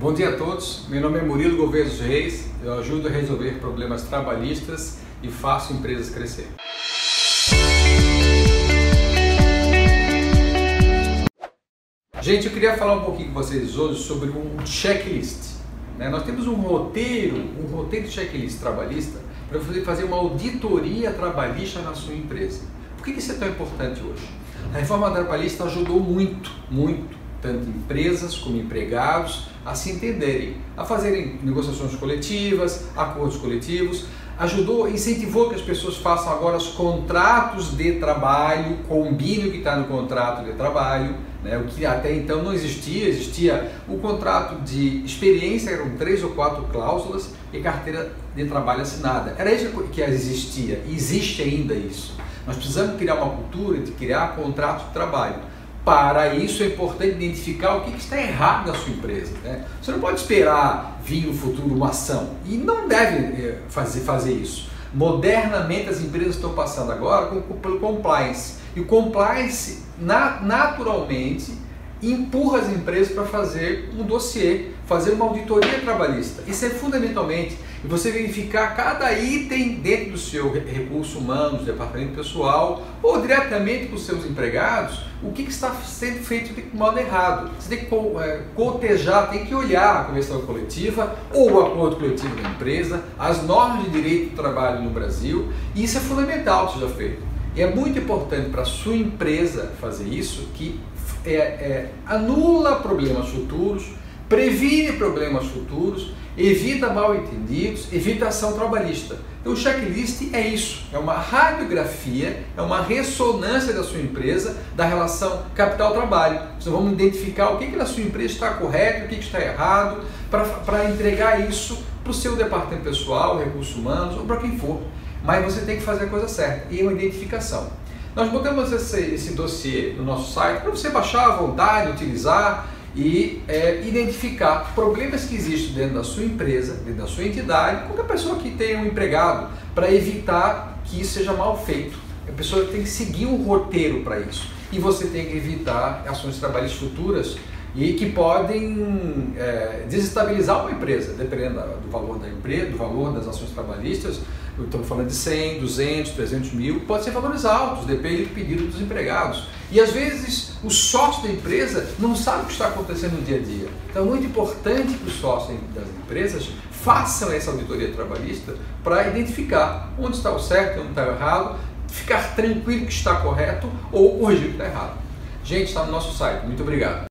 Bom dia a todos, meu nome é Murilo Gouveia dos Reis, eu ajudo a resolver problemas trabalhistas e faço empresas crescer. Gente, eu queria falar um pouquinho com vocês hoje sobre um checklist. Né? Nós temos um roteiro, um roteiro de checklist trabalhista para você fazer uma auditoria trabalhista na sua empresa. Por que isso é tão importante hoje? A reforma trabalhista ajudou muito, muito tanto empresas como empregados, a se entenderem, a fazerem negociações coletivas, acordos coletivos, ajudou, incentivou que as pessoas façam agora os contratos de trabalho, combinem o que está no contrato de trabalho, né? o que até então não existia, existia o contrato de experiência, eram três ou quatro cláusulas, e carteira de trabalho assinada. Era isso que existia, e existe ainda isso. Nós precisamos criar uma cultura de criar contrato de trabalho. Para isso é importante identificar o que, está errado na sua empresa. Né? Você não pode esperar vir no futuro uma ação e não deve eh, fazer, fazer isso. Modernamente as empresas estão passando agora pelo compliance. E o compliance naturalmente empurra as empresas para fazer um dossiê, fazer uma auditoria trabalhista. Isso é fundamentalmente você verificar cada item dentro do seu recurso humano, do departamento pessoal ou diretamente com os seus empregados, o que, que está sendo feito de modo errado. Você tem que é, cotejar, tem que olhar a convenção coletiva ou o acordo coletivo da empresa, as normas de direito do trabalho no Brasil, e isso é fundamental que seja feito. E é muito importante para a sua empresa fazer isso, que é, é, anula problemas futuros, previne problemas futuros, evita mal entendidos, evita ação trabalhista. Então, o checklist é isso: é uma radiografia, é uma ressonância da sua empresa da relação capital-trabalho. Então, vamos identificar o que, que na sua empresa está correto, o que, que está errado, para entregar isso para o seu departamento pessoal, recursos humanos ou para quem for. Mas você tem que fazer a coisa certa e uma identificação. Nós botamos esse, esse dossiê no nosso site para você baixar à vontade, utilizar e é, identificar problemas que existem dentro da sua empresa, dentro da sua entidade, qualquer pessoa que tenha um empregado, para evitar que isso seja mal feito. A pessoa tem que seguir um roteiro para isso. E você tem que evitar ações trabalhistas futuras e que podem é, desestabilizar uma empresa, dependendo do valor da empresa, do valor das ações trabalhistas. Estamos falando de 100, 200, 300 mil, pode ser valores altos, depende do pedido dos empregados. E às vezes o sócio da empresa não sabe o que está acontecendo no dia a dia. Então é muito importante que os sócios das empresas façam essa auditoria trabalhista para identificar onde está o certo, onde está o errado, ficar tranquilo que está correto ou corrigir o que está errado. Gente, está no nosso site. Muito obrigado.